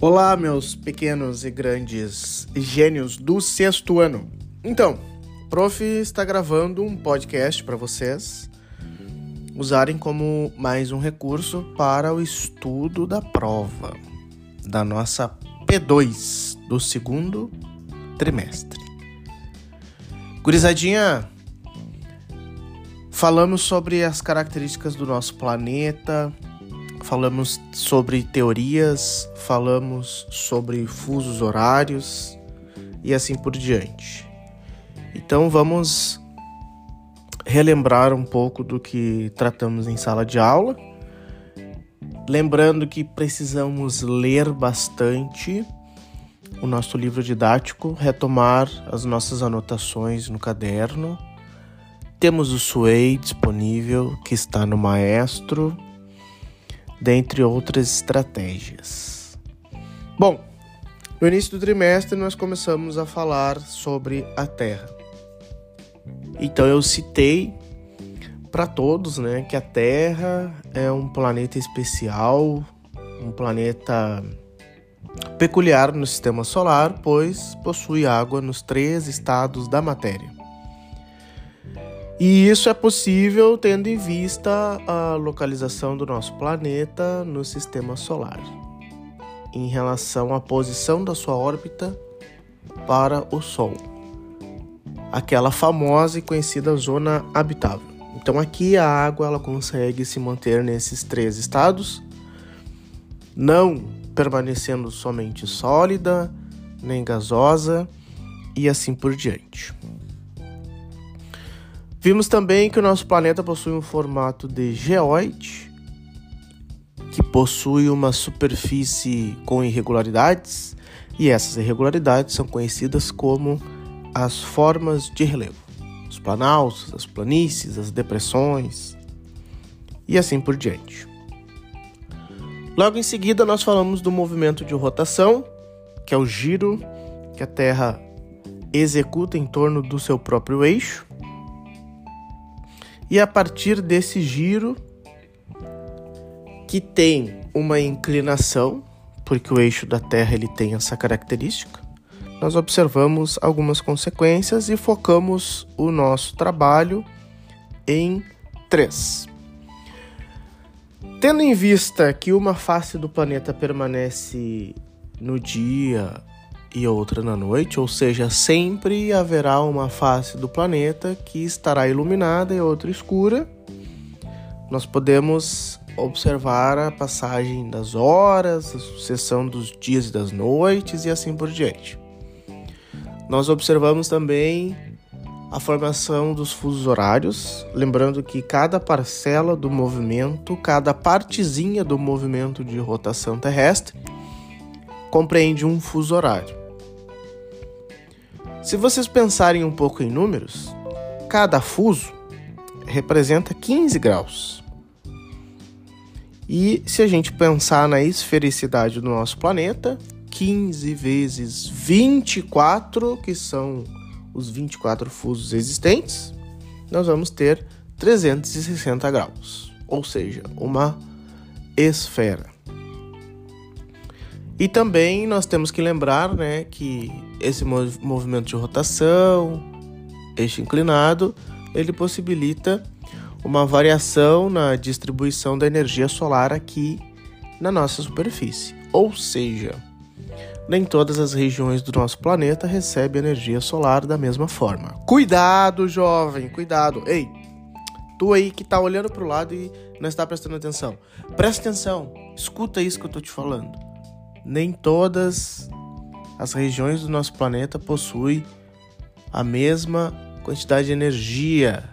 Olá, meus pequenos e grandes gênios do sexto ano. Então, prof está gravando um podcast para vocês usarem como mais um recurso para o estudo da prova da nossa P2 do segundo trimestre. Gurizadinha, falamos sobre as características do nosso planeta, falamos sobre teorias, falamos sobre fusos horários e assim por diante. Então vamos relembrar um pouco do que tratamos em sala de aula. Lembrando que precisamos ler bastante o nosso livro didático, retomar as nossas anotações no caderno. Temos o Sway disponível, que está no Maestro dentre outras estratégias. Bom, no início do trimestre nós começamos a falar sobre a Terra. Então eu citei para todos, né, que a Terra é um planeta especial, um planeta peculiar no sistema solar, pois possui água nos três estados da matéria. E isso é possível tendo em vista a localização do nosso planeta no sistema solar, em relação à posição da sua órbita para o Sol, aquela famosa e conhecida zona habitável. Então aqui a água ela consegue se manter nesses três estados, não permanecendo somente sólida, nem gasosa e assim por diante. Vimos também que o nosso planeta possui um formato de geoide, que possui uma superfície com irregularidades, e essas irregularidades são conhecidas como as formas de relevo, os planaltos, as planícies, as depressões e assim por diante. Logo em seguida, nós falamos do movimento de rotação, que é o giro que a Terra executa em torno do seu próprio eixo. E a partir desse giro, que tem uma inclinação, porque o eixo da Terra ele tem essa característica, nós observamos algumas consequências e focamos o nosso trabalho em três. Tendo em vista que uma face do planeta permanece no dia e outra na noite, ou seja, sempre haverá uma face do planeta que estará iluminada e outra escura. Nós podemos observar a passagem das horas, a sucessão dos dias e das noites e assim por diante. Nós observamos também a formação dos fusos horários, lembrando que cada parcela do movimento, cada partezinha do movimento de rotação terrestre compreende um fuso horário. Se vocês pensarem um pouco em números, cada fuso representa 15 graus. E se a gente pensar na esfericidade do nosso planeta, 15 vezes 24, que são os 24 fusos existentes, nós vamos ter 360 graus, ou seja, uma esfera. E também nós temos que lembrar né, que esse movimento de rotação, eixo inclinado, ele possibilita uma variação na distribuição da energia solar aqui na nossa superfície. Ou seja, nem todas as regiões do nosso planeta recebem energia solar da mesma forma. Cuidado, jovem, cuidado. Ei, tu aí que tá olhando para o lado e não está prestando atenção. Presta atenção, escuta isso que eu tô te falando nem todas as regiões do nosso planeta possuem a mesma quantidade de energia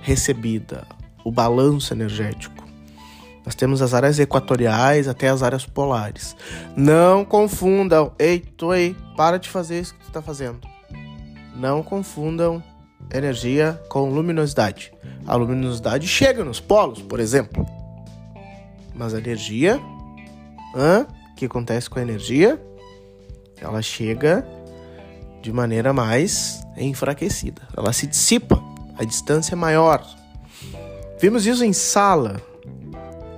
recebida, o balanço energético. Nós temos as áreas equatoriais até as áreas polares. Não confundam. Ei, tu aí, para de fazer isso que tu está fazendo. Não confundam energia com luminosidade. A luminosidade chega nos polos, por exemplo. Mas a energia hã, que acontece com a energia? Ela chega de maneira mais enfraquecida. Ela se dissipa, a distância é maior. Vimos isso em sala,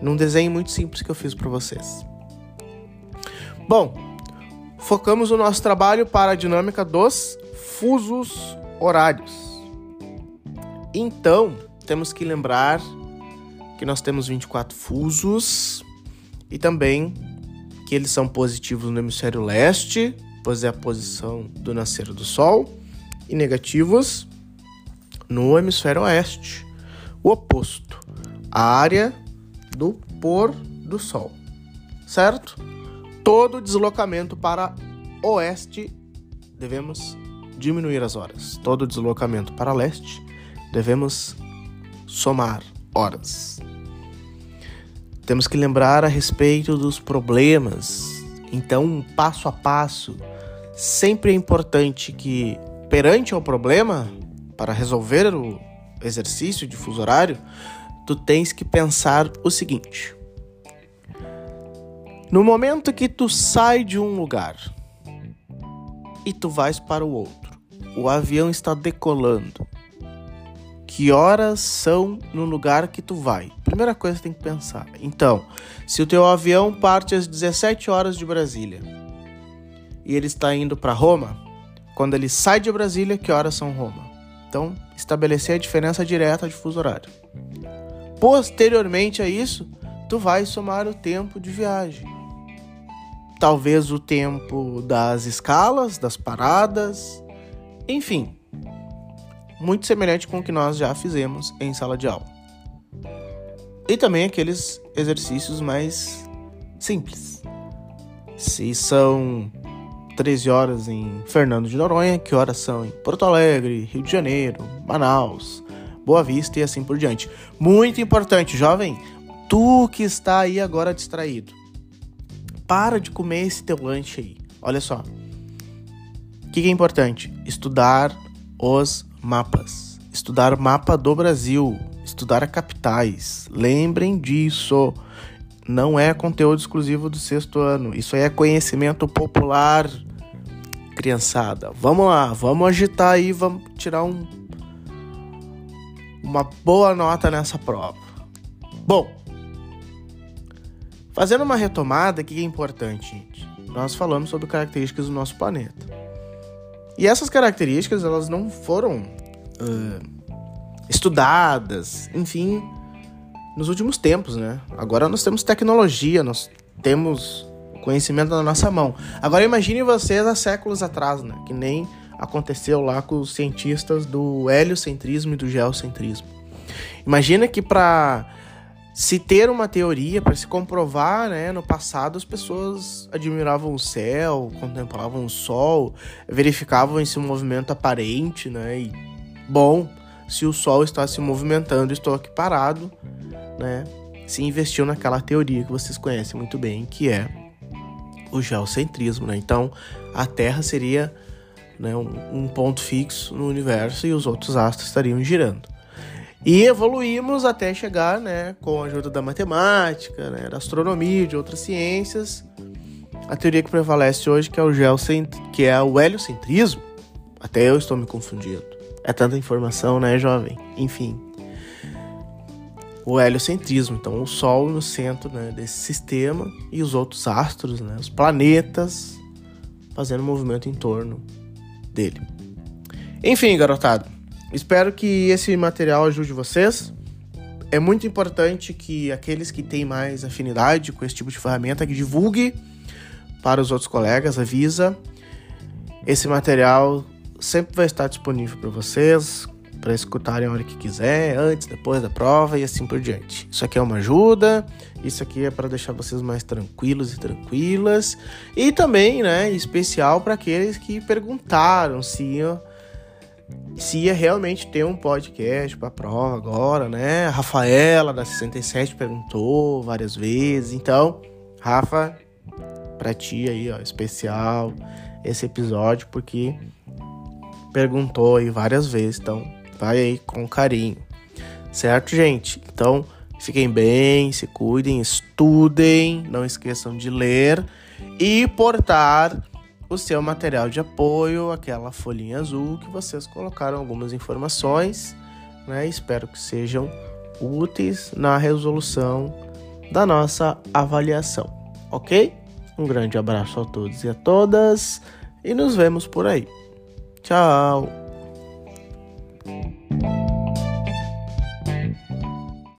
num desenho muito simples que eu fiz para vocês. Bom, focamos o nosso trabalho para a dinâmica dos fusos horários. Então, temos que lembrar que nós temos 24 fusos e também que eles são positivos no hemisfério leste, pois é a posição do nascer do Sol, e negativos no hemisfério oeste, o oposto, a área do pôr do Sol, certo? Todo deslocamento para oeste devemos diminuir as horas. Todo deslocamento para leste devemos somar horas. Temos que lembrar a respeito dos problemas. Então, passo a passo, sempre é importante que perante ao problema, para resolver o exercício de fuso horário, tu tens que pensar o seguinte: no momento que tu sai de um lugar e tu vais para o outro, o avião está decolando. Que horas são no lugar que tu vai? Primeira coisa que tem que pensar. Então, se o teu avião parte às 17 horas de Brasília e ele está indo para Roma, quando ele sai de Brasília, que horas são Roma? Então, estabelecer a diferença direta de fuso horário. Posteriormente a isso, tu vai somar o tempo de viagem. Talvez o tempo das escalas, das paradas, enfim, muito semelhante com o que nós já fizemos em sala de aula. E também aqueles exercícios mais simples. Se são 13 horas em Fernando de Noronha, que horas são em Porto Alegre, Rio de Janeiro, Manaus, Boa Vista e assim por diante. Muito importante, jovem, tu que está aí agora distraído, para de comer esse teu lanche aí. Olha só. O que, é importante? Estudar os mapas. Estudar mapa do Brasil. Estudar capitais. Lembrem disso não é conteúdo exclusivo do sexto ano. Isso aí é conhecimento popular criançada. Vamos lá, vamos agitar aí, vamos tirar um uma boa nota nessa prova. Bom, fazendo uma retomada, o que é importante, gente? Nós falamos sobre características do nosso planeta. E essas características, elas não foram uh, estudadas, enfim, nos últimos tempos, né? Agora nós temos tecnologia, nós temos conhecimento na nossa mão. Agora imagine vocês há séculos atrás, né? Que nem aconteceu lá com os cientistas do heliocentrismo e do geocentrismo. Imagina que para se ter uma teoria, para se comprovar, né, no passado as pessoas admiravam o céu, contemplavam o sol, verificavam esse movimento aparente, né? E bom, se o sol está se movimentando, estou aqui parado, né? Se investiu naquela teoria que vocês conhecem muito bem, que é o geocentrismo, né? Então, a Terra seria né, um, um ponto fixo no universo e os outros astros estariam girando. E evoluímos até chegar, né, com a ajuda da matemática, né, da astronomia, de outras ciências, a teoria que prevalece hoje, que é o geocent... que é o heliocentrismo. Até eu estou me confundindo. É tanta informação, né, jovem? Enfim, o heliocentrismo, então o Sol no centro né, desse sistema e os outros astros, né, os planetas, fazendo movimento em torno dele. Enfim, garotado, espero que esse material ajude vocês. É muito importante que aqueles que têm mais afinidade com esse tipo de ferramenta que divulgue para os outros colegas, avisa. Esse material sempre vai estar disponível para vocês para escutarem a hora que quiser, antes, depois da prova e assim por diante. Isso aqui é uma ajuda, isso aqui é para deixar vocês mais tranquilos e tranquilas. E também, né, especial para aqueles que perguntaram se se ia realmente ter um podcast para prova agora, né? A Rafaela da 67 perguntou várias vezes. Então, Rafa, para ti aí, ó, especial esse episódio porque perguntou aí várias vezes, então Vai aí com carinho. Certo, gente? Então, fiquem bem, se cuidem, estudem, não esqueçam de ler e portar o seu material de apoio, aquela folhinha azul que vocês colocaram algumas informações, né? Espero que sejam úteis na resolução da nossa avaliação, ok? Um grande abraço a todos e a todas e nos vemos por aí. Tchau!